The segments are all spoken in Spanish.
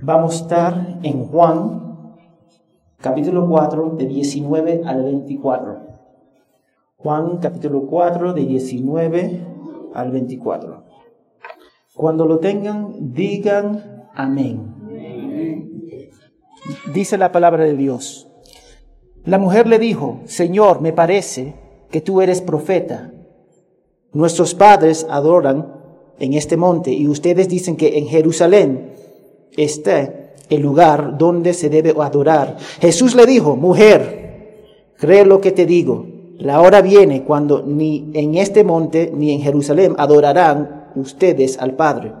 Vamos a estar en Juan, capítulo 4, de 19 al 24. Juan, capítulo 4, de 19 al 24. Cuando lo tengan, digan amén. Dice la palabra de Dios. La mujer le dijo, Señor, me parece que tú eres profeta. Nuestros padres adoran en este monte y ustedes dicen que en Jerusalén está el lugar donde se debe adorar. Jesús le dijo, mujer, cree lo que te digo. La hora viene cuando ni en este monte ni en Jerusalén adorarán ustedes al Padre.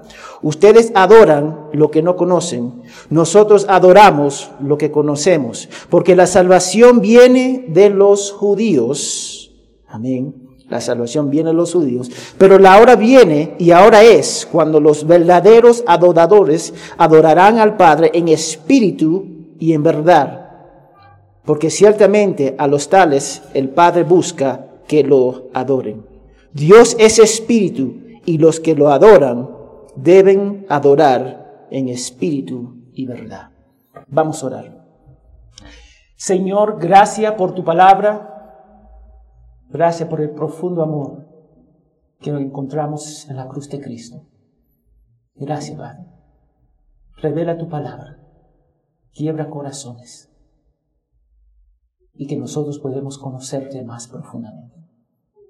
Ustedes adoran lo que no conocen. Nosotros adoramos lo que conocemos. Porque la salvación viene de los judíos. Amén la salvación viene a los judíos, pero la hora viene y ahora es cuando los verdaderos adoradores adorarán al Padre en espíritu y en verdad. Porque ciertamente a los tales el Padre busca que lo adoren. Dios es espíritu y los que lo adoran deben adorar en espíritu y verdad. Vamos a orar. Señor, gracias por tu palabra. Gracias por el profundo amor que encontramos en la cruz de Cristo. Gracias, Padre. Revela tu palabra, quiebra corazones y que nosotros podemos conocerte más profundamente.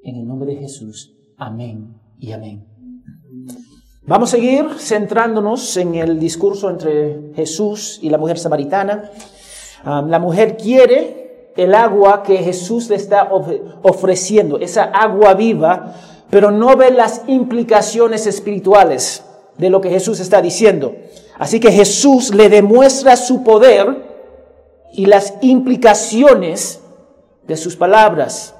En el nombre de Jesús, amén y amén. Vamos a seguir centrándonos en el discurso entre Jesús y la mujer samaritana. Ah, la mujer quiere el agua que Jesús le está ofreciendo, esa agua viva, pero no ve las implicaciones espirituales de lo que Jesús está diciendo. Así que Jesús le demuestra su poder y las implicaciones de sus palabras.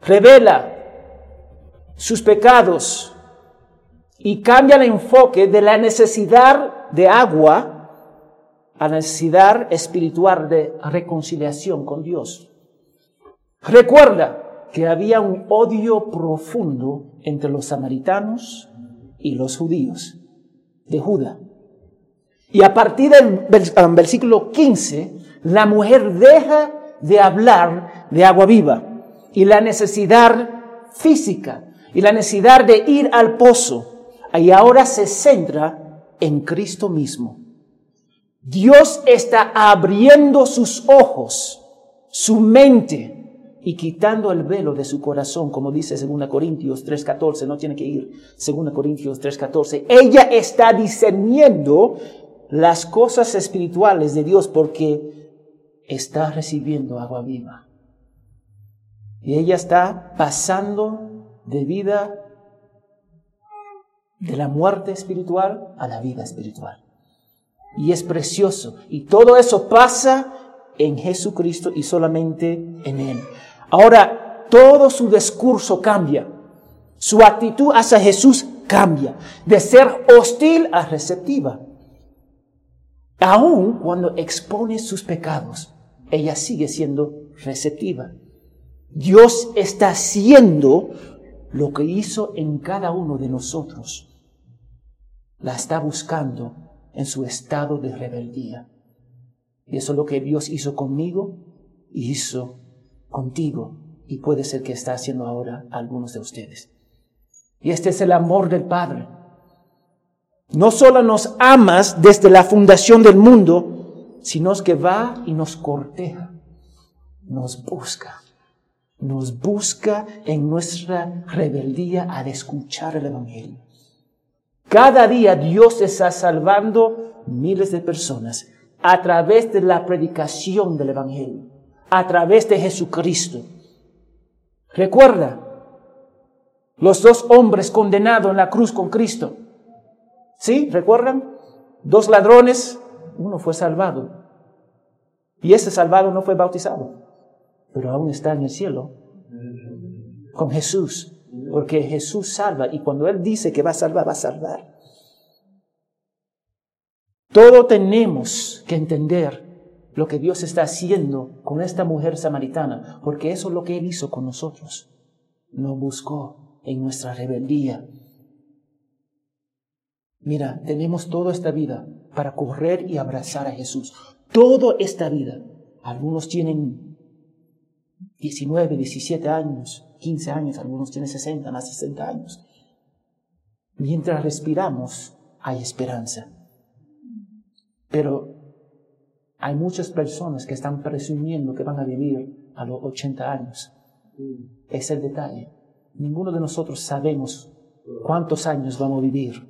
Revela sus pecados y cambia el enfoque de la necesidad de agua a la necesidad espiritual de reconciliación con Dios. Recuerda que había un odio profundo entre los samaritanos y los judíos de Judá. Y a partir del um, versículo 15, la mujer deja de hablar de agua viva y la necesidad física y la necesidad de ir al pozo. Y ahora se centra en Cristo mismo. Dios está abriendo sus ojos, su mente y quitando el velo de su corazón, como dice 2 Corintios 3:14, no tiene que ir 2 Corintios 3:14. Ella está discerniendo las cosas espirituales de Dios porque está recibiendo agua viva. Y ella está pasando de vida de la muerte espiritual a la vida espiritual y es precioso. Y todo eso pasa en Jesucristo y solamente en Él. Ahora, todo su discurso cambia. Su actitud hacia Jesús cambia. De ser hostil a receptiva. Aún cuando expone sus pecados, ella sigue siendo receptiva. Dios está haciendo lo que hizo en cada uno de nosotros. La está buscando en su estado de rebeldía. Y eso es lo que Dios hizo conmigo y hizo contigo y puede ser que está haciendo ahora algunos de ustedes. Y este es el amor del Padre. No solo nos amas desde la fundación del mundo, sino que va y nos corteja, nos busca, nos busca en nuestra rebeldía al escuchar el Evangelio. Cada día Dios está salvando miles de personas a través de la predicación del Evangelio, a través de Jesucristo. Recuerda los dos hombres condenados en la cruz con Cristo. ¿Sí? ¿Recuerdan? Dos ladrones, uno fue salvado. Y ese salvado no fue bautizado, pero aún está en el cielo con Jesús. Porque Jesús salva y cuando Él dice que va a salvar, va a salvar. Todo tenemos que entender lo que Dios está haciendo con esta mujer samaritana, porque eso es lo que Él hizo con nosotros. Nos buscó en nuestra rebeldía. Mira, tenemos toda esta vida para correr y abrazar a Jesús. Toda esta vida. Algunos tienen 19, 17 años, 15 años, algunos tienen 60, más de 60 años. Mientras respiramos, hay esperanza. Pero hay muchas personas que están presumiendo que van a vivir a los 80 años. Es el detalle. Ninguno de nosotros sabemos cuántos años vamos a vivir.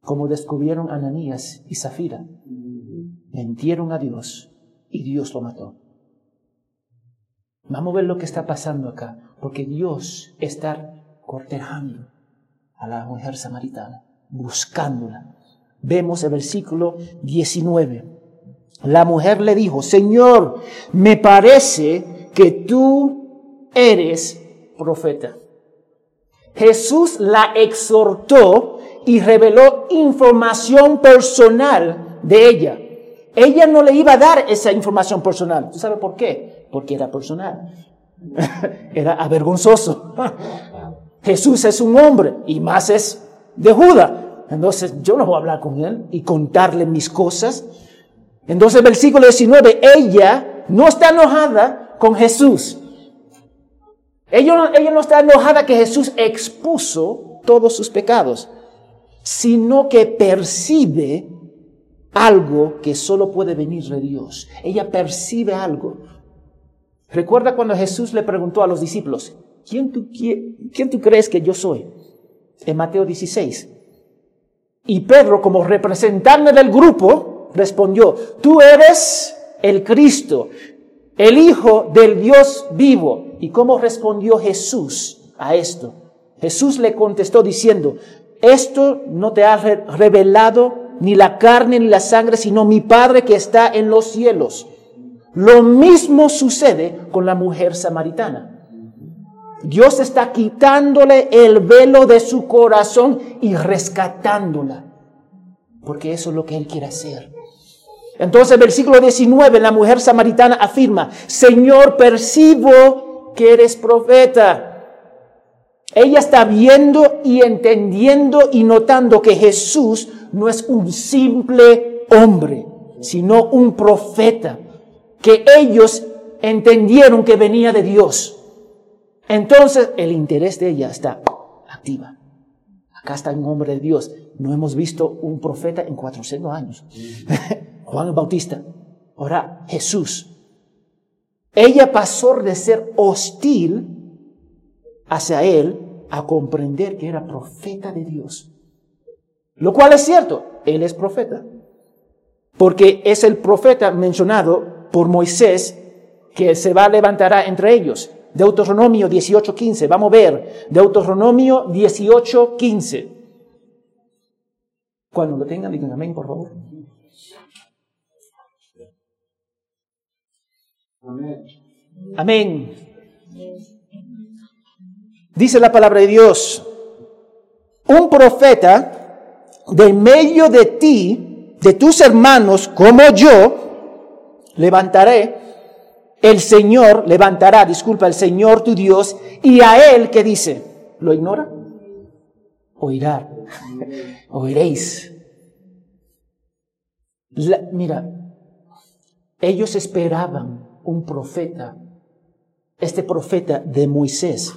Como descubrieron Ananías y Zafira, mentieron a Dios y Dios lo mató. Vamos a ver lo que está pasando acá, porque Dios está cortejando a la mujer samaritana, buscándola. Vemos el versículo 19. La mujer le dijo, Señor, me parece que tú eres profeta. Jesús la exhortó y reveló información personal de ella. Ella no le iba a dar esa información personal. ¿Tú sabes por qué? Porque era personal. era avergonzoso. Jesús es un hombre y más es de Judá. Entonces yo no voy a hablar con él y contarle mis cosas. Entonces versículo 19, ella no está enojada con Jesús. Ella, ella no está enojada que Jesús expuso todos sus pecados, sino que percibe algo que solo puede venir de Dios. Ella percibe algo. Recuerda cuando Jesús le preguntó a los discípulos, ¿quién tú, quién tú crees que yo soy? En Mateo 16. Y Pedro, como representante del grupo, respondió, tú eres el Cristo, el Hijo del Dios vivo. ¿Y cómo respondió Jesús a esto? Jesús le contestó diciendo, esto no te ha revelado ni la carne ni la sangre, sino mi Padre que está en los cielos. Lo mismo sucede con la mujer samaritana. Dios está quitándole el velo de su corazón y rescatándola. Porque eso es lo que Él quiere hacer. Entonces, versículo 19, la mujer samaritana afirma, Señor, percibo que eres profeta. Ella está viendo y entendiendo y notando que Jesús no es un simple hombre, sino un profeta, que ellos entendieron que venía de Dios. Entonces el interés de ella está activa. Acá está un hombre de Dios. No hemos visto un profeta en 400 años. Juan el Bautista. Ahora Jesús. Ella pasó de ser hostil hacia él a comprender que era profeta de Dios. Lo cual es cierto, él es profeta. Porque es el profeta mencionado por Moisés que se va a levantar entre ellos. Deuteronomio 18:15. Vamos a ver. Deuteronomio 18:15. Cuando lo tengan, digan amén, por favor. Amén. Amén. Dice la palabra de Dios, un profeta de medio de ti, de tus hermanos, como yo, levantaré, el Señor levantará, disculpa, el Señor tu Dios, y a Él, ¿qué dice? ¿Lo ignora? Oirá, oiréis. mira, ellos esperaban un profeta, este profeta de Moisés.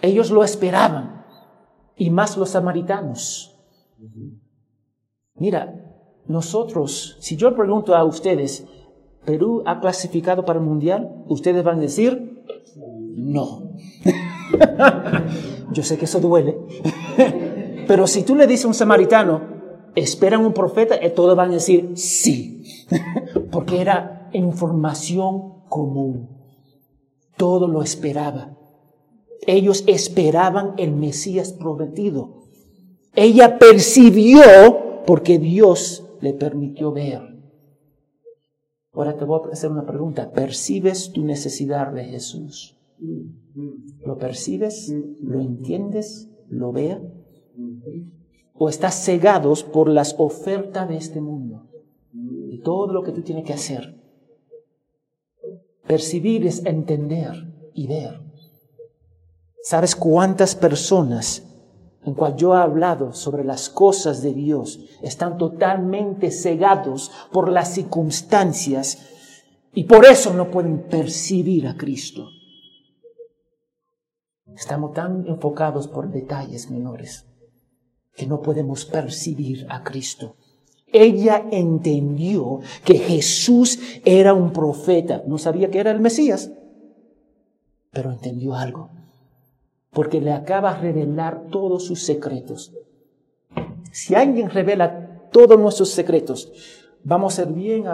Ellos lo esperaban, y más los samaritanos. Mira, nosotros, si yo pregunto a ustedes, ¿Perú ha clasificado para el Mundial? Ustedes van a decir, no. yo sé que eso duele. Pero si tú le dices a un samaritano, esperan un profeta, eh, todos van a decir sí. Porque era información común. Todo lo esperaba. Ellos esperaban el Mesías prometido. Ella percibió porque Dios le permitió ver. Ahora te voy a hacer una pregunta. ¿Percibes tu necesidad de Jesús? ¿Lo percibes? ¿Lo entiendes? ¿Lo veas? ¿O estás cegados por las ofertas de este mundo? Y todo lo que tú tienes que hacer. Percibir es entender y ver. ¿Sabes cuántas personas en cual yo he hablado sobre las cosas de Dios están totalmente cegados por las circunstancias y por eso no pueden percibir a Cristo. Estamos tan enfocados por detalles menores que no podemos percibir a Cristo. Ella entendió que Jesús era un profeta. No sabía que era el Mesías, pero entendió algo. Porque le acaba de revelar todos sus secretos. Si alguien revela todos nuestros secretos, vamos a ser bien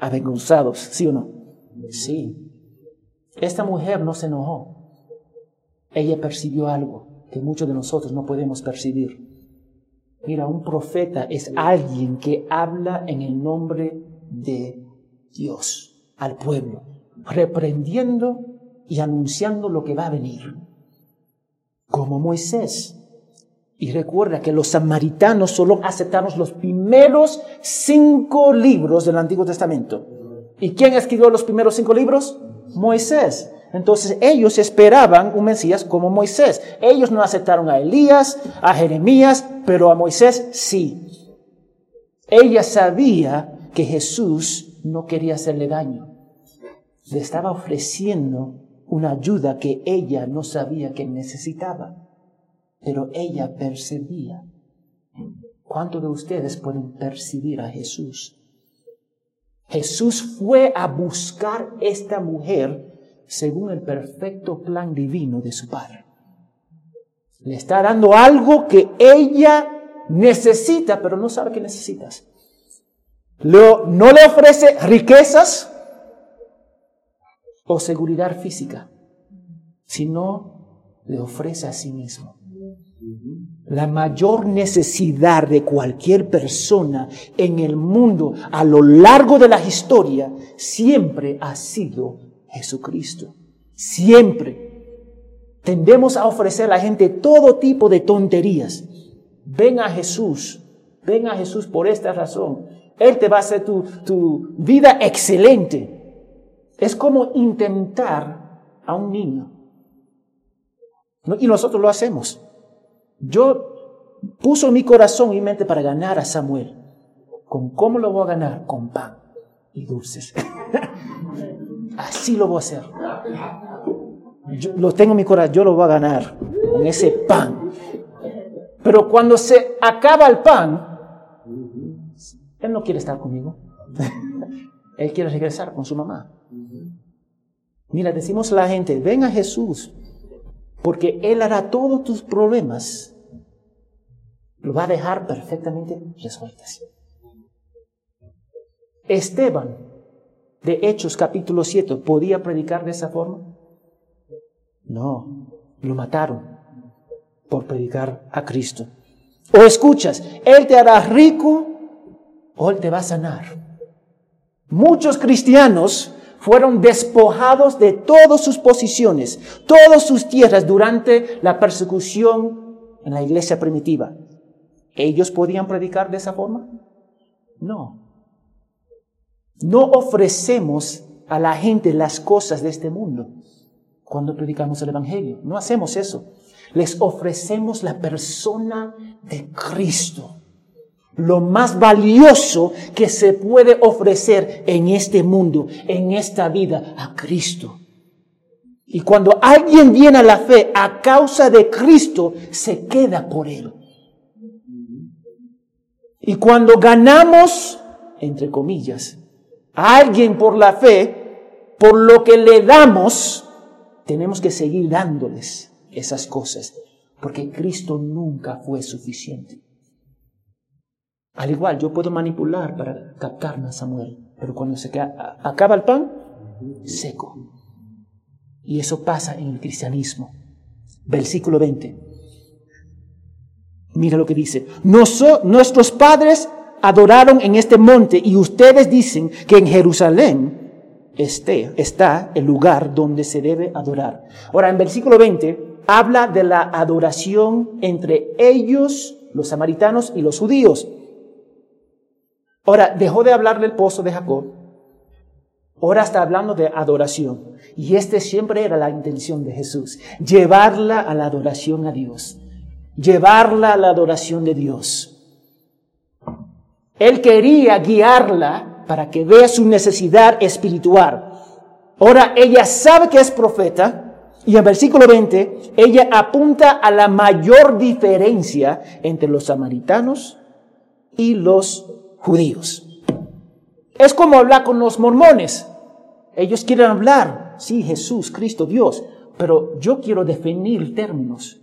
avergonzados, ¿sí o no? Sí. Esta mujer no se enojó. Ella percibió algo que muchos de nosotros no podemos percibir. Mira, un profeta es alguien que habla en el nombre de Dios al pueblo, reprendiendo y anunciando lo que va a venir, como Moisés. Y recuerda que los samaritanos solo aceptaron los primeros cinco libros del Antiguo Testamento. ¿Y quién escribió los primeros cinco libros? Moisés. Entonces ellos esperaban un Mesías como Moisés. Ellos no aceptaron a Elías, a Jeremías, pero a Moisés sí. Ella sabía que Jesús no quería hacerle daño. Le estaba ofreciendo una ayuda que ella no sabía que necesitaba, pero ella percibía. ¿Cuántos de ustedes pueden percibir a Jesús? Jesús fue a buscar esta mujer según el perfecto plan divino de su Padre. Le está dando algo que ella necesita, pero no sabe que necesitas. no le ofrece riquezas o seguridad física, sino le ofrece a sí mismo. La mayor necesidad de cualquier persona en el mundo a lo largo de la historia siempre ha sido Jesucristo. Siempre. Tendemos a ofrecer a la gente todo tipo de tonterías. Ven a Jesús. Ven a Jesús por esta razón. Él te va a hacer tu, tu vida excelente. Es como intentar a un niño. Y nosotros lo hacemos. Yo puso mi corazón y mente para ganar a Samuel. ¿Con cómo lo voy a ganar? Con pan y dulces. Así lo voy a hacer. Yo, lo tengo en mi corazón, yo lo voy a ganar con ese pan. Pero cuando se acaba el pan, él no quiere estar conmigo. él quiere regresar con su mamá. Mira, decimos a la gente, ven a Jesús, porque Él hará todos tus problemas. Lo va a dejar perfectamente resueltos. Esteban de Hechos capítulo 7 podía predicar de esa forma? No, lo mataron por predicar a Cristo. O escuchas, Él te hará rico o Él te va a sanar. Muchos cristianos fueron despojados de todas sus posiciones, todas sus tierras durante la persecución en la iglesia primitiva. ¿Ellos podían predicar de esa forma? No. No ofrecemos a la gente las cosas de este mundo cuando predicamos el Evangelio. No hacemos eso. Les ofrecemos la persona de Cristo. Lo más valioso que se puede ofrecer en este mundo, en esta vida, a Cristo. Y cuando alguien viene a la fe a causa de Cristo, se queda por Él. Y cuando ganamos, entre comillas, a alguien por la fe, por lo que le damos, tenemos que seguir dándoles esas cosas, porque Cristo nunca fue suficiente. Al igual, yo puedo manipular para captarme a Samuel, pero cuando se acaba el pan, seco. Y eso pasa en el cristianismo. Versículo 20. Mira lo que dice. nuestros padres adoraron en este monte y ustedes dicen que en Jerusalén esté, está el lugar donde se debe adorar. Ahora, en versículo 20 habla de la adoración entre ellos, los samaritanos y los judíos. Ahora, dejó de hablar del pozo de Jacob. Ahora está hablando de adoración. Y este siempre era la intención de Jesús, llevarla a la adoración a Dios. llevarla a la adoración de Dios. Él quería guiarla para que vea su necesidad espiritual. Ahora ella sabe que es profeta y en versículo 20 ella apunta a la mayor diferencia entre los samaritanos y los judíos. Es como hablar con los mormones. Ellos quieren hablar, sí, Jesús, Cristo, Dios, pero yo quiero definir términos.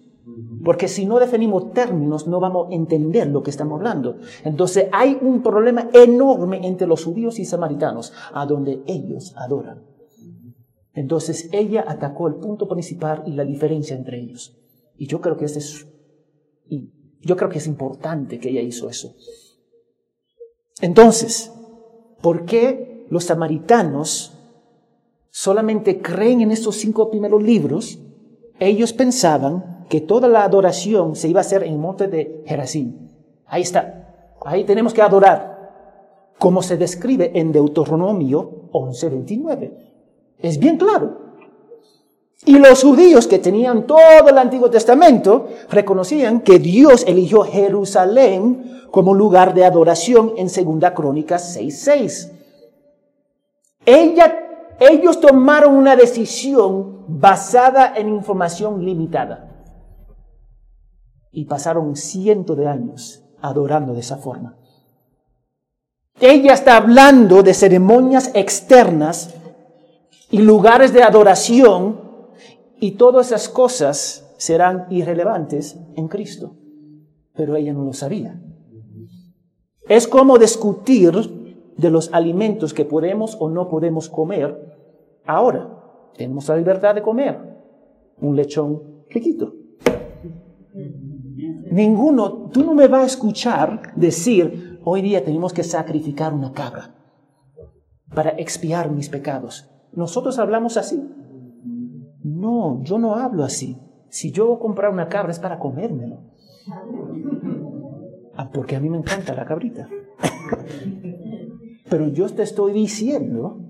Porque si no definimos términos, no vamos a entender lo que estamos hablando. Entonces hay un problema enorme entre los judíos y samaritanos, a donde ellos adoran. Entonces ella atacó el punto principal y la diferencia entre ellos. Y yo creo que es, y yo creo que es importante que ella hizo eso. Entonces, ¿por qué los samaritanos solamente creen en estos cinco primeros libros? Ellos pensaban que toda la adoración se iba a hacer en el monte de Gerazim. Ahí está. Ahí tenemos que adorar, como se describe en Deuteronomio 11:29. Es bien claro. Y los judíos que tenían todo el Antiguo Testamento reconocían que Dios eligió Jerusalén como lugar de adoración en Segunda Crónicas 6.6. ellos tomaron una decisión basada en información limitada y pasaron cientos de años adorando de esa forma. Ella está hablando de ceremonias externas y lugares de adoración y todas esas cosas serán irrelevantes en Cristo. Pero ella no lo sabía. Es como discutir de los alimentos que podemos o no podemos comer ahora. Tenemos la libertad de comer un lechón riquito. Ninguno, tú no me vas a escuchar decir, hoy día tenemos que sacrificar una cabra para expiar mis pecados. Nosotros hablamos así. No, yo no hablo así. Si yo voy a comprar una cabra es para comérmelo. Ah, porque a mí me encanta la cabrita. Pero yo te estoy diciendo,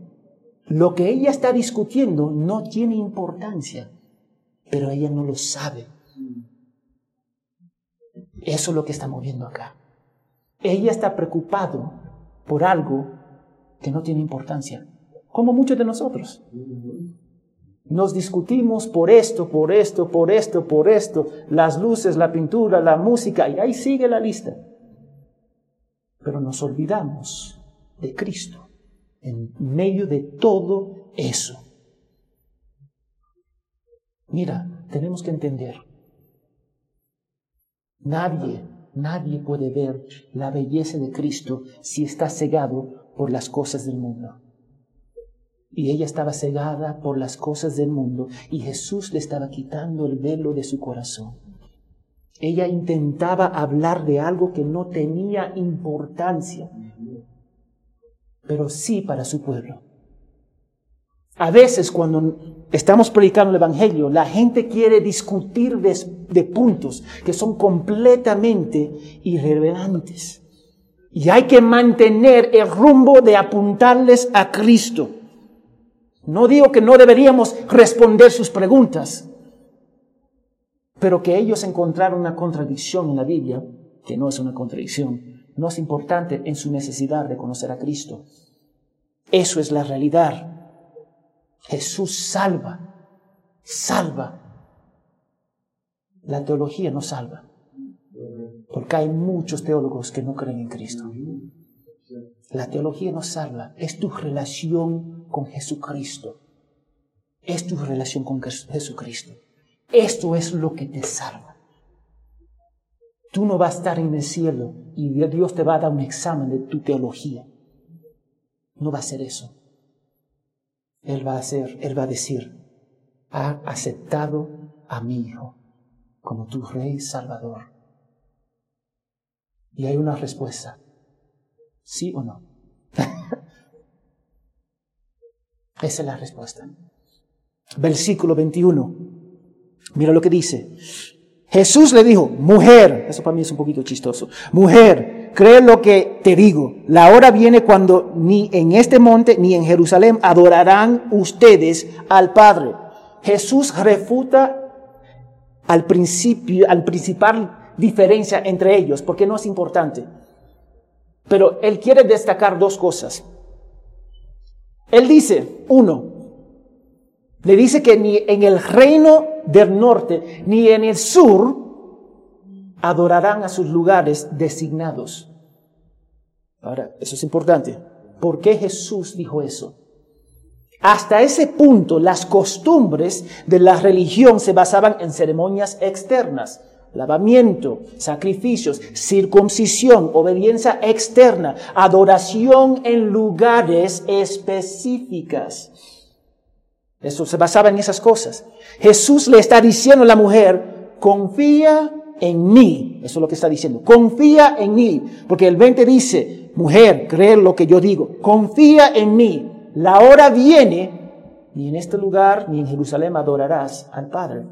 lo que ella está discutiendo no tiene importancia, pero ella no lo sabe. Eso es lo que está moviendo acá. Ella está preocupado por algo que no tiene importancia como muchos de nosotros. Nos discutimos por esto, por esto, por esto, por esto, las luces, la pintura, la música, y ahí sigue la lista. Pero nos olvidamos de Cristo en medio de todo eso. Mira, tenemos que entender, nadie, nadie puede ver la belleza de Cristo si está cegado por las cosas del mundo. Y ella estaba cegada por las cosas del mundo y Jesús le estaba quitando el velo de su corazón. Ella intentaba hablar de algo que no tenía importancia, pero sí para su pueblo. A veces cuando estamos predicando el Evangelio, la gente quiere discutir de, de puntos que son completamente irrelevantes. Y hay que mantener el rumbo de apuntarles a Cristo. No digo que no deberíamos responder sus preguntas, pero que ellos encontraron una contradicción en la Biblia, que no es una contradicción, no es importante en su necesidad de conocer a Cristo. Eso es la realidad. Jesús salva, salva. La teología no salva, porque hay muchos teólogos que no creen en Cristo. La teología no salva, es tu relación con Jesucristo. Es tu relación con Jesucristo. Esto es lo que te salva. Tú no vas a estar en el cielo y Dios te va a dar un examen de tu teología. No va a ser eso. Él va a hacer, Él va a decir, ha aceptado a mi Hijo como tu Rey Salvador. Y hay una respuesta. ¿Sí o no? Esa es la respuesta. Versículo 21. Mira lo que dice. Jesús le dijo, mujer, eso para mí es un poquito chistoso, mujer, cree lo que te digo, la hora viene cuando ni en este monte ni en Jerusalén adorarán ustedes al Padre. Jesús refuta al principio, al principal diferencia entre ellos, porque no es importante. Pero él quiere destacar dos cosas. Él dice, uno, le dice que ni en el reino del norte ni en el sur adorarán a sus lugares designados. Ahora, eso es importante. ¿Por qué Jesús dijo eso? Hasta ese punto las costumbres de la religión se basaban en ceremonias externas, lavamiento, sacrificios, circuncisión, obediencia externa, adoración en lugares específicas. Eso se basaba en esas cosas. Jesús le está diciendo a la mujer, confía en mí. Eso es lo que está diciendo. Confía en mí. Porque el 20 dice, mujer, cree lo que yo digo. Confía en mí. La hora viene, ni en este lugar ni en Jerusalén adorarás al Padre.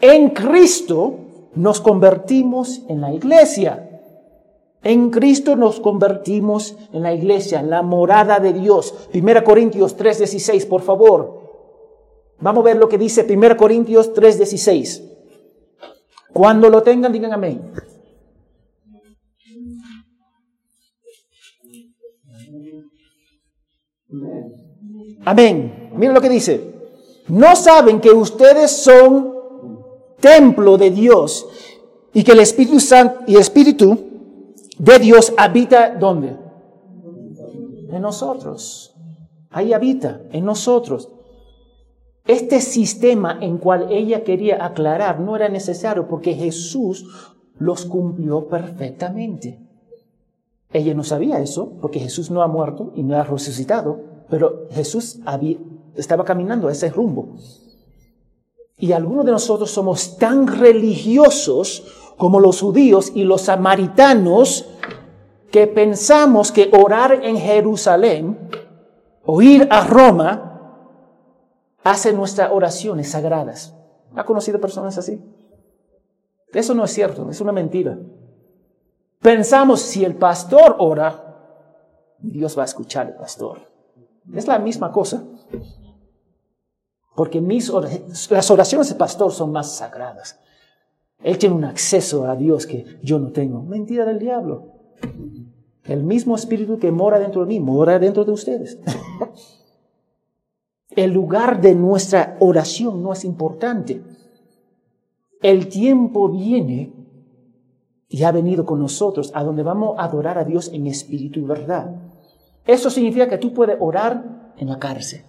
En Cristo nos convertimos en la iglesia. En Cristo nos convertimos en la iglesia, en la morada de Dios. 1 Corintios 3:16, por favor. Vamos a ver lo que dice 1 Corintios 3:16. Cuando lo tengan, digan amén. Amén. Miren lo que dice. No saben que ustedes son templo de Dios y que el Espíritu Santo y Espíritu de Dios habita ¿dónde? En nosotros. Ahí habita, en nosotros. Este sistema en cual ella quería aclarar no era necesario porque Jesús los cumplió perfectamente. Ella no sabía eso porque Jesús no ha muerto y no ha resucitado, pero Jesús estaba caminando a ese rumbo. Y algunos de nosotros somos tan religiosos como los judíos y los samaritanos que pensamos que orar en Jerusalén o ir a Roma hace nuestras oraciones sagradas. ¿Ha conocido personas así? Eso no es cierto, es una mentira. Pensamos si el pastor ora, Dios va a escuchar al pastor. Es la misma cosa. Porque mis las oraciones del pastor son más sagradas. Él tiene un acceso a Dios que yo no tengo. Mentira del diablo. El mismo espíritu que mora dentro de mí, mora dentro de ustedes. El lugar de nuestra oración no es importante. El tiempo viene y ha venido con nosotros a donde vamos a adorar a Dios en espíritu y verdad. Eso significa que tú puedes orar en la cárcel.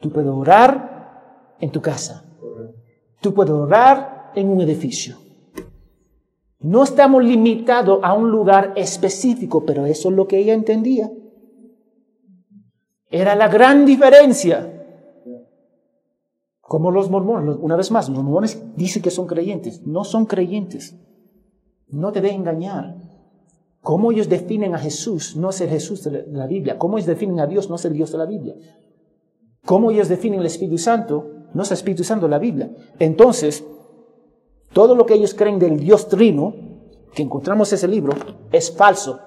Tú puedes orar en tu casa. Tú puedes orar en un edificio. No estamos limitados a un lugar específico, pero eso es lo que ella entendía. Era la gran diferencia. Como los mormones, una vez más, los mormones dicen que son creyentes, no son creyentes. No te deben engañar. Cómo ellos definen a Jesús no es el Jesús de la Biblia. Cómo ellos definen a Dios no es el Dios de la Biblia. Cómo ellos definen el Espíritu Santo no es el Espíritu Santo la Biblia. Entonces, todo lo que ellos creen del Dios Trino, que encontramos en ese libro, es falso.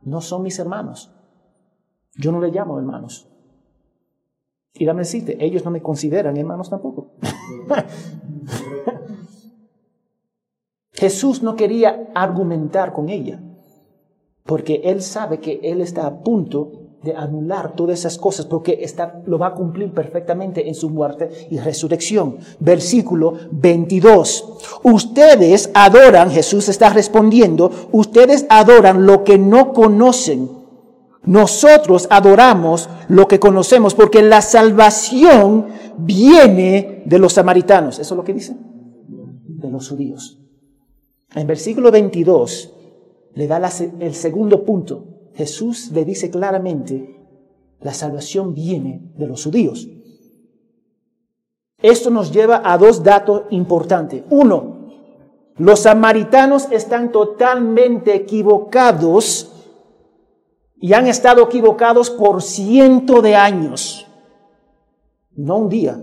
No son mis hermanos. Yo no le llamo hermanos. Y dame decirte, ellos no me consideran hermanos tampoco. Jesús no quería argumentar con ella, porque él sabe que él está a punto de anular todas esas cosas, porque está, lo va a cumplir perfectamente en su muerte y resurrección. Versículo 22. Ustedes adoran, Jesús está respondiendo, ustedes adoran lo que no conocen nosotros adoramos lo que conocemos porque la salvación viene de los samaritanos. ¿Eso es lo que dice? De los judíos. En versículo 22 le da el segundo punto. Jesús le dice claramente, la salvación viene de los judíos. Esto nos lleva a dos datos importantes. Uno, los samaritanos están totalmente equivocados y han estado equivocados por cientos de años. No un día,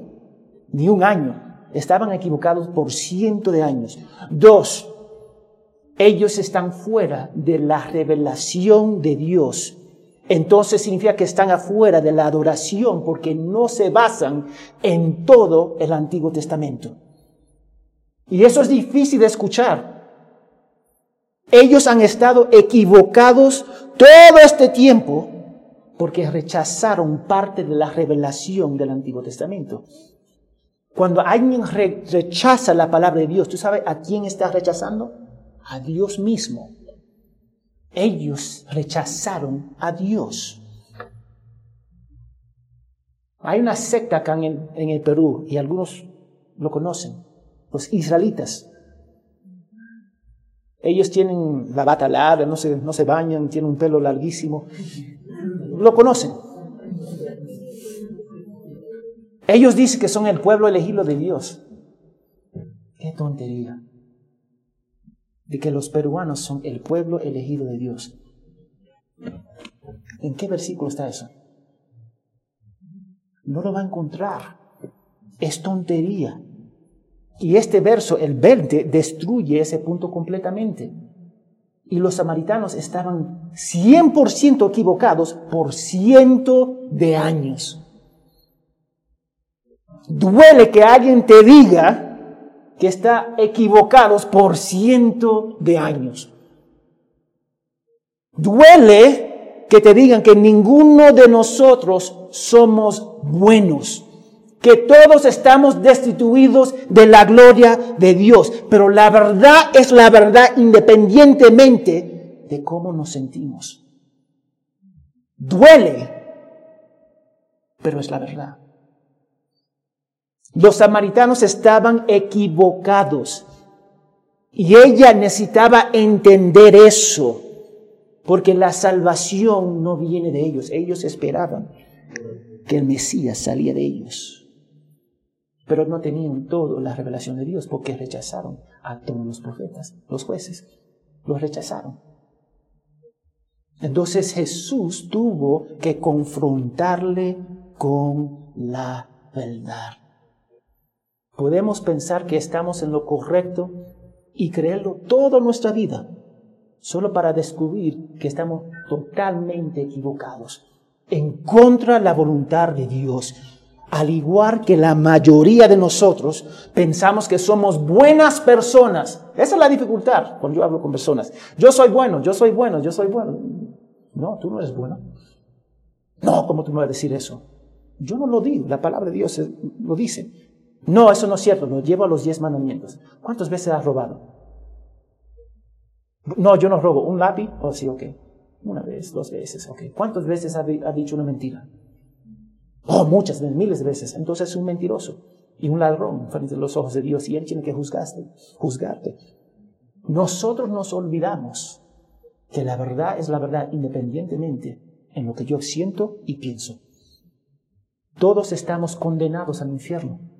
ni un año. Estaban equivocados por cientos de años. Dos, ellos están fuera de la revelación de Dios. Entonces significa que están afuera de la adoración porque no se basan en todo el Antiguo Testamento. Y eso es difícil de escuchar. Ellos han estado equivocados todo este tiempo porque rechazaron parte de la revelación del Antiguo Testamento. Cuando alguien rechaza la palabra de Dios, ¿tú sabes a quién está rechazando? A Dios mismo. Ellos rechazaron a Dios. Hay una secta acá en el, Perú y algunos lo conocen, los israelitas. Ellos tienen la bata larga, no se, no se bañan, tienen un pelo larguísimo. Lo conocen. Ellos dicen que son el pueblo elegido de Dios. Qué tontería. De que los peruanos son el pueblo elegido de Dios. ¿En qué versículo está eso? No lo va a encontrar. Es tontería. Y este verso, el 20, destruye ese punto completamente. Y los samaritanos estaban 100% equivocados por ciento de años. Duele que alguien te diga que está equivocados por ciento de años. Duele que te digan que ninguno de nosotros somos buenos que todos estamos destituidos de la gloria de Dios. Pero la verdad es la verdad independientemente de cómo nos sentimos. Duele, pero es la verdad. Los samaritanos estaban equivocados y ella necesitaba entender eso, porque la salvación no viene de ellos. Ellos esperaban que el Mesías salía de ellos pero no tenían todo la revelación de Dios porque rechazaron a todos los profetas, los jueces, los rechazaron. Entonces Jesús tuvo que confrontarle con la verdad. Podemos pensar que estamos en lo correcto y creerlo toda nuestra vida, solo para descubrir que estamos totalmente equivocados, en contra de la voluntad de Dios al igual que la mayoría de nosotros, pensamos que somos buenas personas. Esa es la dificultad cuando yo hablo con personas. Yo soy bueno, yo soy bueno, yo soy bueno. No, tú no eres bueno. No, ¿cómo tú me vas a decir eso? Yo no lo digo, la palabra de Dios lo dice. No, eso no es cierto, lo llevo a los diez mandamientos. ¿Cuántas veces has robado? No, yo no robo. ¿Un lápiz? Oh, sí, ok. Una vez, dos veces, ok. ¿Cuántas veces has dicho una mentira? Oh, muchas veces, miles de veces. Entonces es un mentiroso y un ladrón frente a los ojos de Dios y Él tiene que juzgarte, juzgarte. Nosotros nos olvidamos que la verdad es la verdad independientemente en lo que yo siento y pienso. Todos estamos condenados al infierno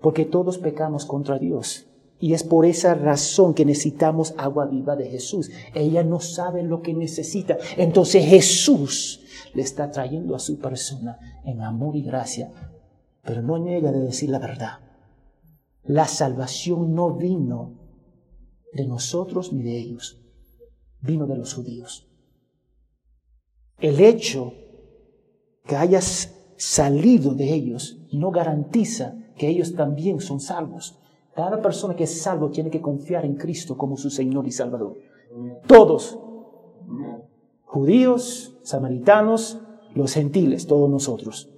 porque todos pecamos contra Dios. Y es por esa razón que necesitamos agua viva de Jesús. Ella no sabe lo que necesita. Entonces Jesús le está trayendo a su persona en amor y gracia, pero no niega de decir la verdad. La salvación no vino de nosotros ni de ellos, vino de los judíos. El hecho que hayas salido de ellos no garantiza que ellos también son salvos. Cada persona que es salvo tiene que confiar en Cristo como su Señor y Salvador. Todos, judíos, samaritanos, los gentiles, todos nosotros.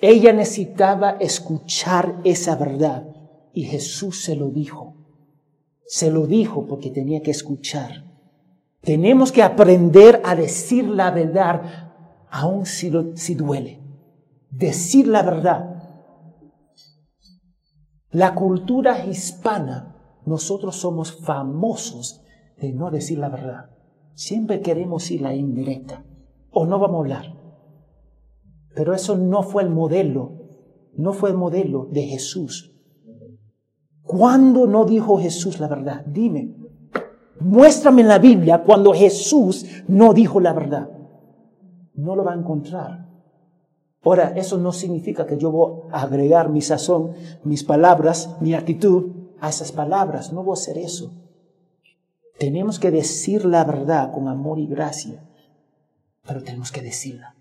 Ella necesitaba escuchar esa verdad y Jesús se lo dijo. Se lo dijo porque tenía que escuchar. Tenemos que aprender a decir la verdad aun si, si duele. Decir la verdad. La cultura hispana, nosotros somos famosos de no decir la verdad. Siempre queremos ir la indirecta o no vamos a hablar. Pero eso no fue el modelo, no fue el modelo de Jesús. ¿Cuándo no dijo Jesús la verdad? Dime, muéstrame en la Biblia cuando Jesús no dijo la verdad. No lo va a encontrar. Ahora, eso no significa que yo voy a agregar mi sazón, mis palabras, mi actitud a esas palabras. No voy a hacer eso. Tenemos que decir la verdad con amor y gracia, pero tenemos que decirla.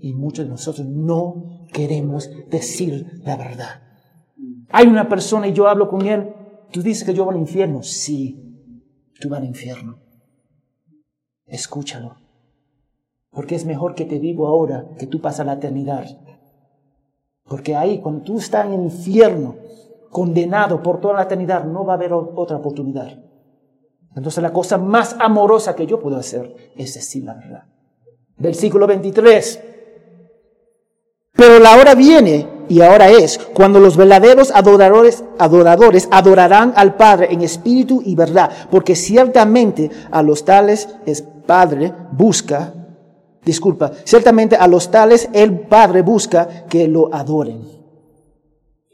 Y muchos de nosotros no queremos decir la verdad. Hay una persona y yo hablo con él. Tú dices que yo voy al infierno. Sí, tú vas al infierno. Escúchalo. Porque es mejor que te digo ahora que tú pasas la eternidad. Porque ahí, cuando tú estás en el infierno, condenado por toda la eternidad, no va a haber otra oportunidad. Entonces la cosa más amorosa que yo puedo hacer es decir la verdad. Versículo 23. Pero la hora viene y ahora es cuando los verdaderos adoradores, adoradores adorarán al Padre en espíritu y verdad, porque ciertamente a los tales es Padre busca, disculpa, ciertamente a los tales el Padre busca que lo adoren.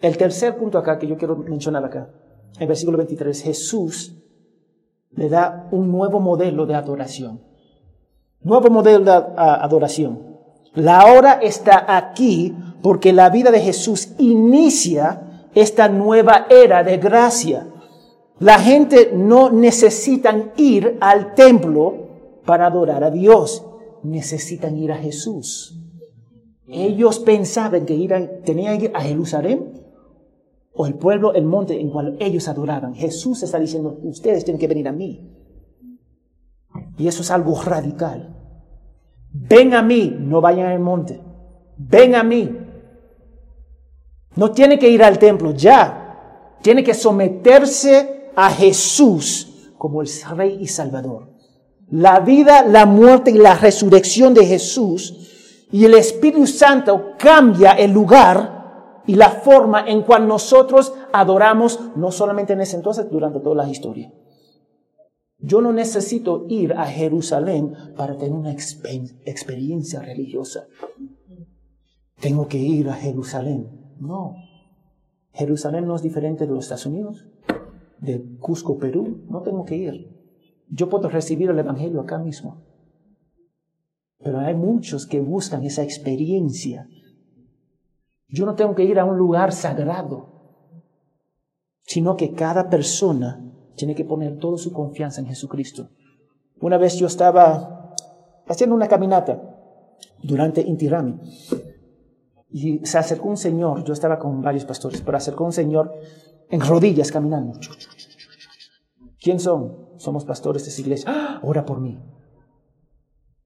El tercer punto acá que yo quiero mencionar acá, en versículo 23, Jesús le da un nuevo modelo de adoración. Nuevo modelo de adoración. La hora está aquí porque la vida de Jesús inicia esta nueva era de gracia. La gente no necesita ir al templo para adorar a Dios, necesitan ir a Jesús. Ellos pensaban que tenían que ir a Jerusalén o el pueblo, el monte en cual ellos adoraban. Jesús está diciendo, ustedes tienen que venir a mí. Y eso es algo radical. Ven a mí, no vayan al monte. Ven a mí. No tiene que ir al templo ya. Tiene que someterse a Jesús como el Rey y Salvador. La vida, la muerte y la resurrección de Jesús y el Espíritu Santo cambia el lugar y la forma en cual nosotros adoramos, no solamente en ese entonces, durante toda la historia. Yo no necesito ir a Jerusalén para tener una experiencia religiosa. Tengo que ir a Jerusalén. No. Jerusalén no es diferente de los Estados Unidos, de Cusco, Perú. No tengo que ir. Yo puedo recibir el Evangelio acá mismo. Pero hay muchos que buscan esa experiencia yo no tengo que ir a un lugar sagrado, sino que cada persona tiene que poner toda su confianza en Jesucristo. Una vez yo estaba haciendo una caminata durante Intirami y se acercó un señor, yo estaba con varios pastores, pero acercó un señor en rodillas caminando. ¿Quién son? Somos pastores de esa iglesia. ¡Ah! Ora por mí.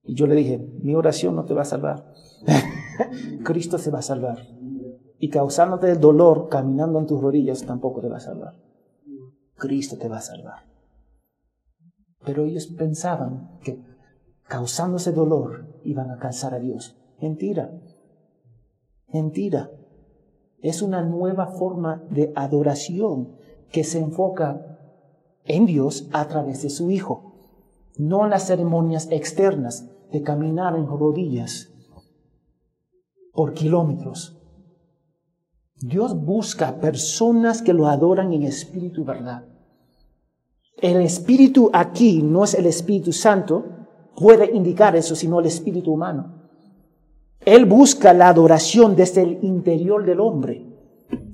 Y yo le dije, mi oración no te va a salvar. Cristo se va a salvar y causándote dolor caminando en tus rodillas tampoco te va a salvar. Cristo te va a salvar. Pero ellos pensaban que causándose dolor iban a alcanzar a Dios. Mentira. Mentira. Es una nueva forma de adoración que se enfoca en Dios a través de su Hijo. No las ceremonias externas de caminar en rodillas por kilómetros Dios busca personas que lo adoran en espíritu y verdad. El espíritu aquí no es el Espíritu Santo, puede indicar eso, sino el espíritu humano. Él busca la adoración desde el interior del hombre,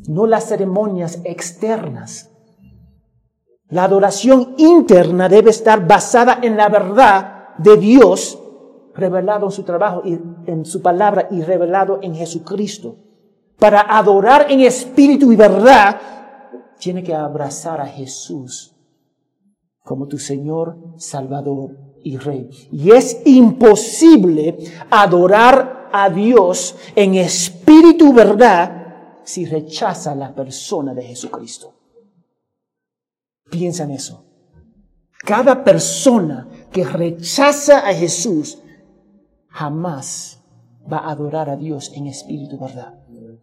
no las ceremonias externas. La adoración interna debe estar basada en la verdad de Dios, revelado en su trabajo y en su palabra y revelado en Jesucristo para adorar en espíritu y verdad, tiene que abrazar a Jesús como tu Señor, Salvador y Rey. Y es imposible adorar a Dios en espíritu verdad si rechaza la persona de Jesucristo. Piensa en eso. Cada persona que rechaza a Jesús jamás va a adorar a Dios en espíritu verdad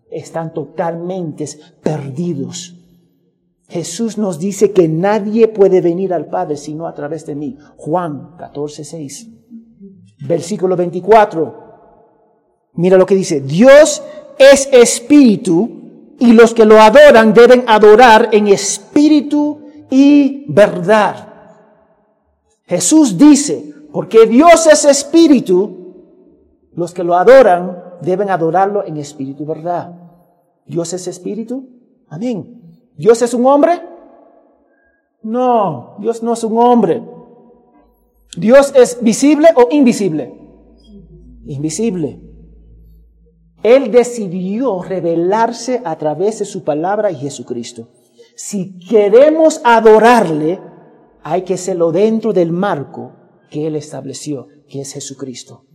están totalmente perdidos. Jesús nos dice que nadie puede venir al Padre sino a través de mí. Juan 14, 6. Versículo 24. Mira lo que dice. Dios es espíritu y los que lo adoran deben adorar en espíritu y verdad. Jesús dice, porque Dios es espíritu, los que lo adoran deben adorarlo en espíritu y verdad. ¿Dios es espíritu? Amén. ¿Dios es un hombre? No, Dios no es un hombre. ¿Dios es visible o invisible? Invisible. Él decidió revelarse a través de su palabra y Jesucristo. Si queremos adorarle, hay que hacerlo dentro del marco que Él estableció, que es Jesucristo.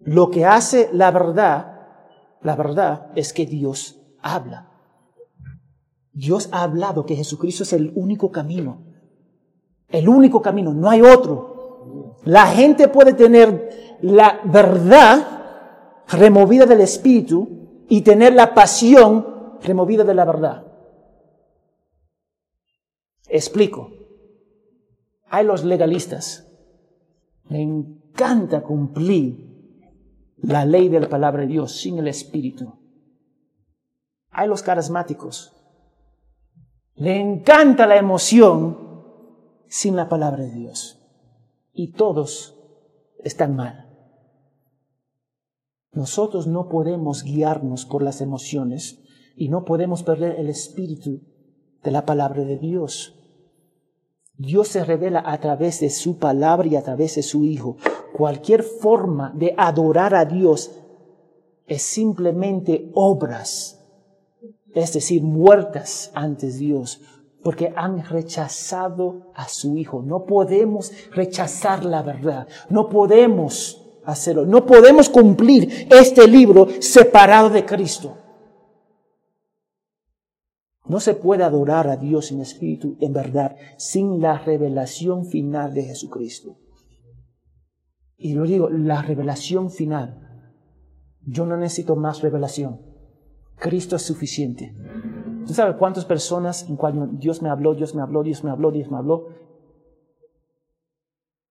Lo que hace la verdad, la verdad es que Dios habla. Dios ha hablado que Jesucristo es el único camino. El único camino, no hay otro. La gente puede tener la verdad removida del espíritu y tener la pasión removida de la verdad. Explico. Hay los legalistas. Me encanta cumplir la ley de la palabra de Dios sin el espíritu. Hay los carismáticos. Le encanta la emoción sin la palabra de Dios. Y todos están mal. Nosotros no podemos guiarnos por las emociones y no podemos perder el espíritu de la palabra de Dios. Dios se revela a través de su palabra y a través de su Hijo. Cualquier forma de adorar a Dios es simplemente obras, es decir, muertas ante Dios, porque han rechazado a su Hijo. No podemos rechazar la verdad, no podemos hacerlo, no podemos cumplir este libro separado de Cristo. No se puede adorar a Dios en espíritu, en verdad, sin la revelación final de Jesucristo. Y lo digo, la revelación final. Yo no necesito más revelación. Cristo es suficiente. ¿Tú sabes cuántas personas en Dios me habló, Dios me habló, Dios me habló, Dios me habló?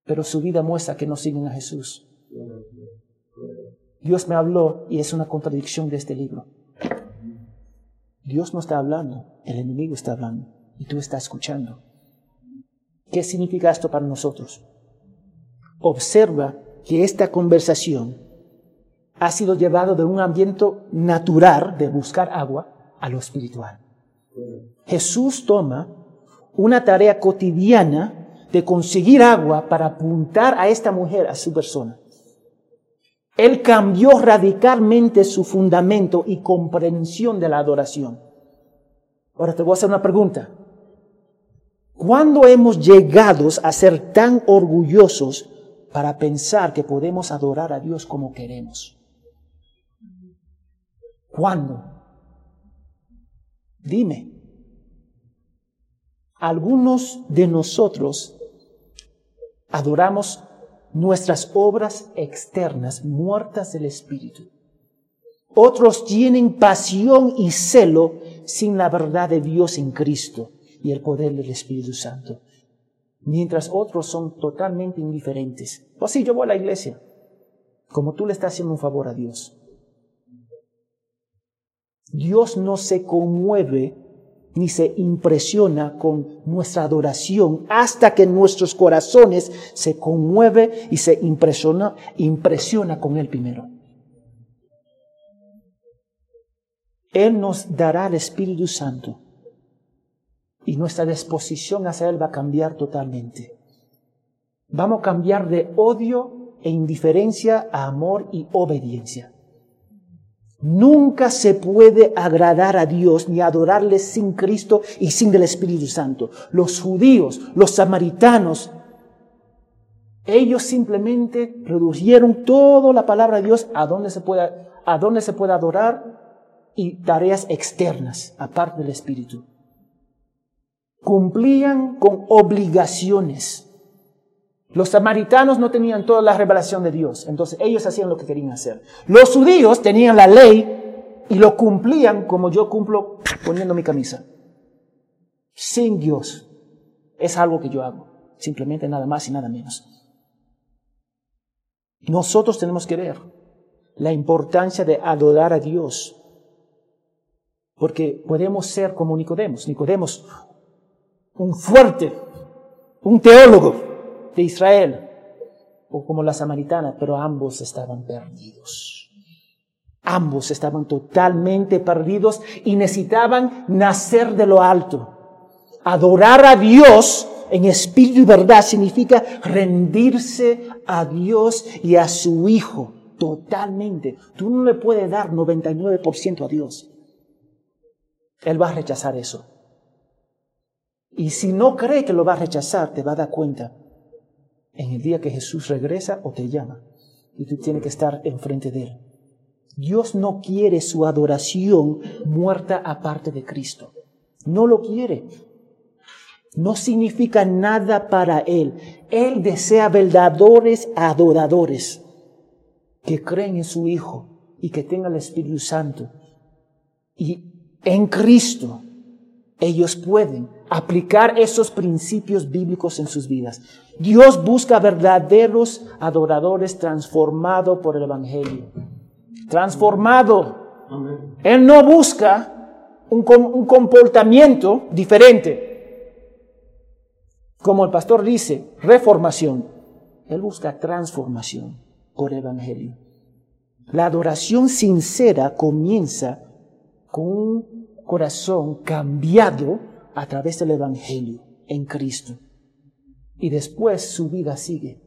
Pero su vida muestra que no siguen a Jesús. Dios me habló y es una contradicción de este libro. Dios no está hablando, el enemigo está hablando y tú estás escuchando. ¿Qué significa esto para nosotros? Observa que esta conversación ha sido llevado de un ambiente natural de buscar agua a lo espiritual. Jesús toma una tarea cotidiana de conseguir agua para apuntar a esta mujer, a su persona. Él cambió radicalmente su fundamento y comprensión de la adoración. Ahora te voy a hacer una pregunta. ¿Cuándo hemos llegado a ser tan orgullosos para pensar que podemos adorar a Dios como queremos? ¿Cuándo? Dime. Algunos de nosotros adoramos nuestras obras externas muertas del Espíritu. Otros tienen pasión y celo sin la verdad de Dios en Cristo y el poder del Espíritu Santo. Mientras otros son totalmente indiferentes. Pues sí, yo voy a la iglesia. Como tú le estás haciendo un favor a Dios. Dios no se conmueve ni se impresiona con nuestra adoración hasta que nuestros corazones se conmueve y se impresiona, impresiona con Él primero. Él nos dará el Espíritu Santo y nuestra disposición hacia Él va a cambiar totalmente. Vamos a cambiar de odio e indiferencia a amor y obediencia. Nunca se puede agradar a Dios ni adorarle sin Cristo y sin el Espíritu Santo. Los judíos, los samaritanos, ellos simplemente redujeron toda la palabra de Dios a donde se pueda, a donde se puede adorar y tareas externas, aparte del Espíritu. Cumplían con obligaciones. Los samaritanos no tenían toda la revelación de Dios, entonces ellos hacían lo que querían hacer. Los judíos tenían la ley y lo cumplían como yo cumplo poniendo mi camisa. Sin Dios. Es algo que yo hago, simplemente nada más y nada menos. Nosotros tenemos que ver la importancia de adorar a Dios, porque podemos ser como Nicodemos. Nicodemos, un fuerte, un teólogo, de Israel o como la samaritana, pero ambos estaban perdidos. Ambos estaban totalmente perdidos y necesitaban nacer de lo alto. Adorar a Dios en espíritu y verdad significa rendirse a Dios y a su Hijo totalmente. Tú no le puedes dar 99% a Dios. Él va a rechazar eso. Y si no cree que lo va a rechazar, te va a dar cuenta en el día que Jesús regresa o te llama. Y tú tienes que estar enfrente de Él. Dios no quiere su adoración muerta aparte de Cristo. No lo quiere. No significa nada para Él. Él desea verdaderos adoradores que creen en su Hijo y que tengan el Espíritu Santo. Y en Cristo ellos pueden aplicar esos principios bíblicos en sus vidas. Dios busca verdaderos adoradores transformados por el Evangelio. Transformado. Él no busca un, un comportamiento diferente. Como el pastor dice, reformación. Él busca transformación por el Evangelio. La adoración sincera comienza con un corazón cambiado a través del Evangelio en Cristo. Y después su vida sigue.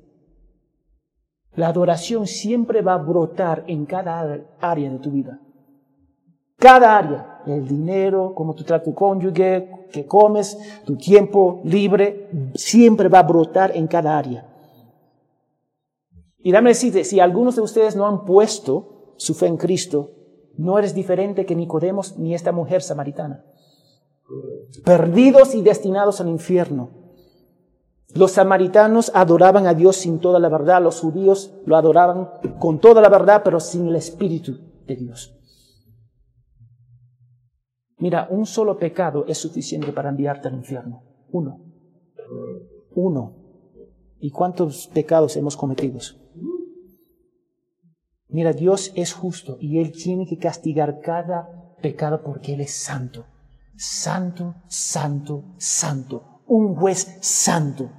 La adoración siempre va a brotar en cada área de tu vida. Cada área, el dinero, cómo tú tratas tu cónyuge, que comes, tu tiempo libre, siempre va a brotar en cada área. Y dame decirte, si algunos de ustedes no han puesto su fe en Cristo, no eres diferente que Nicodemos ni esta mujer samaritana perdidos y destinados al infierno. Los samaritanos adoraban a Dios sin toda la verdad, los judíos lo adoraban con toda la verdad, pero sin el Espíritu de Dios. Mira, un solo pecado es suficiente para enviarte al infierno. Uno. Uno. ¿Y cuántos pecados hemos cometido? Mira, Dios es justo y Él tiene que castigar cada pecado porque Él es santo. Santo, santo, santo. Un juez santo.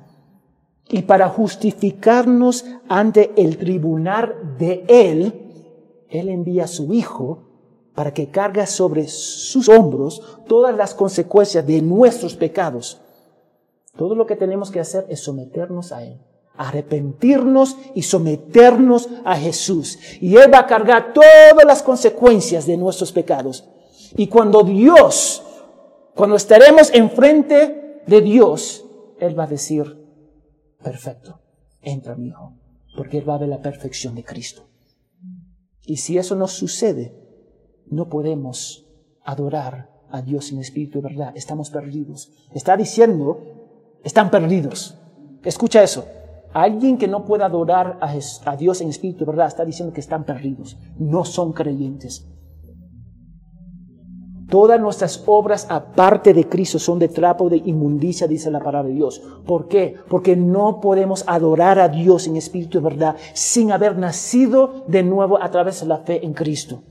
Y para justificarnos ante el tribunal de Él, Él envía a su Hijo para que cargue sobre sus hombros todas las consecuencias de nuestros pecados. Todo lo que tenemos que hacer es someternos a Él, arrepentirnos y someternos a Jesús. Y Él va a cargar todas las consecuencias de nuestros pecados. Y cuando Dios cuando estaremos enfrente de Dios, Él va a decir, perfecto, entra mi hijo, porque Él va a ver la perfección de Cristo. Y si eso no sucede, no podemos adorar a Dios en espíritu de verdad. Estamos perdidos. Está diciendo, están perdidos. Escucha eso. Alguien que no pueda adorar a, Dios en espíritu de verdad está diciendo que están perdidos. No son creyentes. Todas nuestras obras aparte de Cristo son de trapo de inmundicia, dice la palabra de Dios. ¿Por qué? Porque no podemos adorar a Dios en espíritu de verdad sin haber nacido de nuevo a través de la fe en Cristo.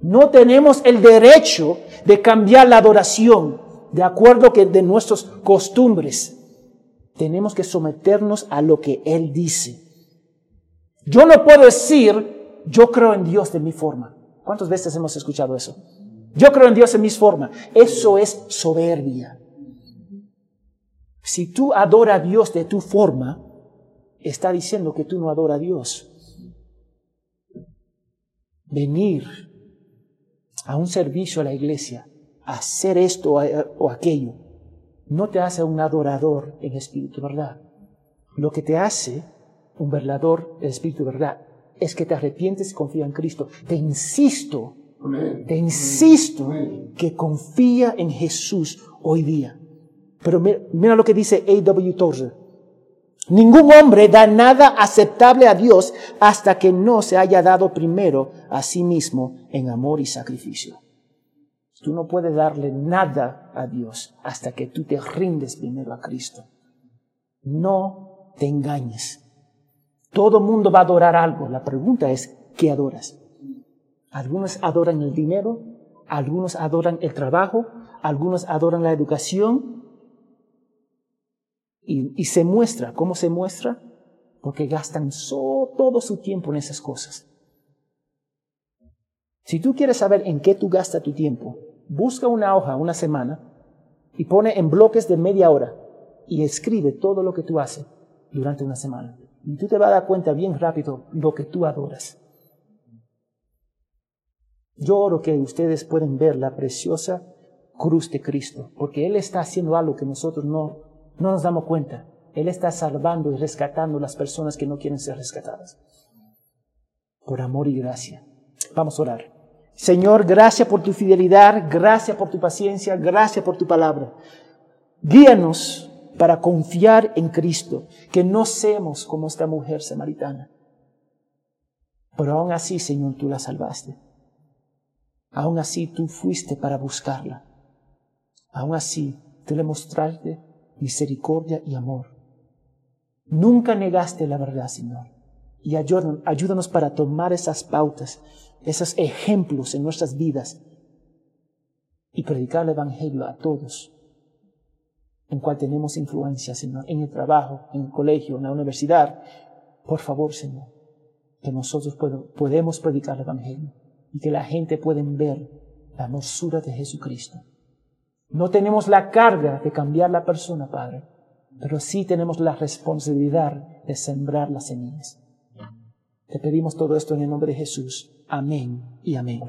No tenemos el derecho de cambiar la adoración de acuerdo que de nuestras costumbres. Tenemos que someternos a lo que Él dice. Yo no puedo decir, yo creo en Dios de mi forma. ¿Cuántas veces hemos escuchado eso? Yo creo en Dios en mis formas. Eso es soberbia. Si tú adoras a Dios de tu forma, está diciendo que tú no adoras a Dios. Venir a un servicio a la iglesia, hacer esto o aquello, no te hace un adorador en espíritu, ¿verdad? Lo que te hace un verdadero espíritu, ¿verdad? Es que te arrepientes y confías en Cristo. Te insisto te insisto que confía en Jesús hoy día. Pero mira, lo que dice A.W. Tozer. Ningún hombre da nada aceptable a Dios hasta que no se haya dado primero a sí mismo en amor y sacrificio. Tú no puedes darle nada a Dios hasta que tú te rindes primero a Cristo. No te engañes. Todo mundo va a adorar algo. La pregunta es, ¿qué adoras? Algunos adoran el dinero, algunos adoran el trabajo, algunos adoran la educación. Y, se muestra, ¿cómo se muestra? Porque gastan todo su tiempo en esas cosas. Si tú quieres saber en qué tú gastas tu tiempo, busca una hoja una semana y pone en bloques de media hora y escribe todo lo que tú haces durante una semana. Y tú te vas a dar cuenta bien rápido lo que tú adoras. Yo oro que ustedes pueden ver la preciosa cruz de Cristo, porque Él está haciendo algo que nosotros no, no nos damos cuenta. Él está salvando y rescatando las personas que no quieren ser rescatadas. Por amor y gracia. Vamos a orar. Señor, gracias por tu fidelidad, gracias por tu paciencia, gracias por tu palabra. Guíanos para confiar en Cristo, que no seamos como esta mujer samaritana. Pero aún así, Señor, tú la salvaste. Aún así, tú fuiste para buscarla. Aún así, tú le mostraste misericordia y amor. Nunca negaste la verdad, Señor. Y ayúdanos para tomar esas pautas, esos ejemplos en nuestras vidas y predicar el Evangelio a todos en cual tenemos influencia, Señor, en el trabajo, en el colegio, en la universidad. Por favor, Señor, que nosotros podemos predicar el Evangelio y que la gente pueda ver la hermosura de Jesucristo. No tenemos la carga de cambiar la persona, Padre, pero sí tenemos la responsabilidad de sembrar las semillas. Te pedimos todo esto en el nombre de Jesús. Amén y amén.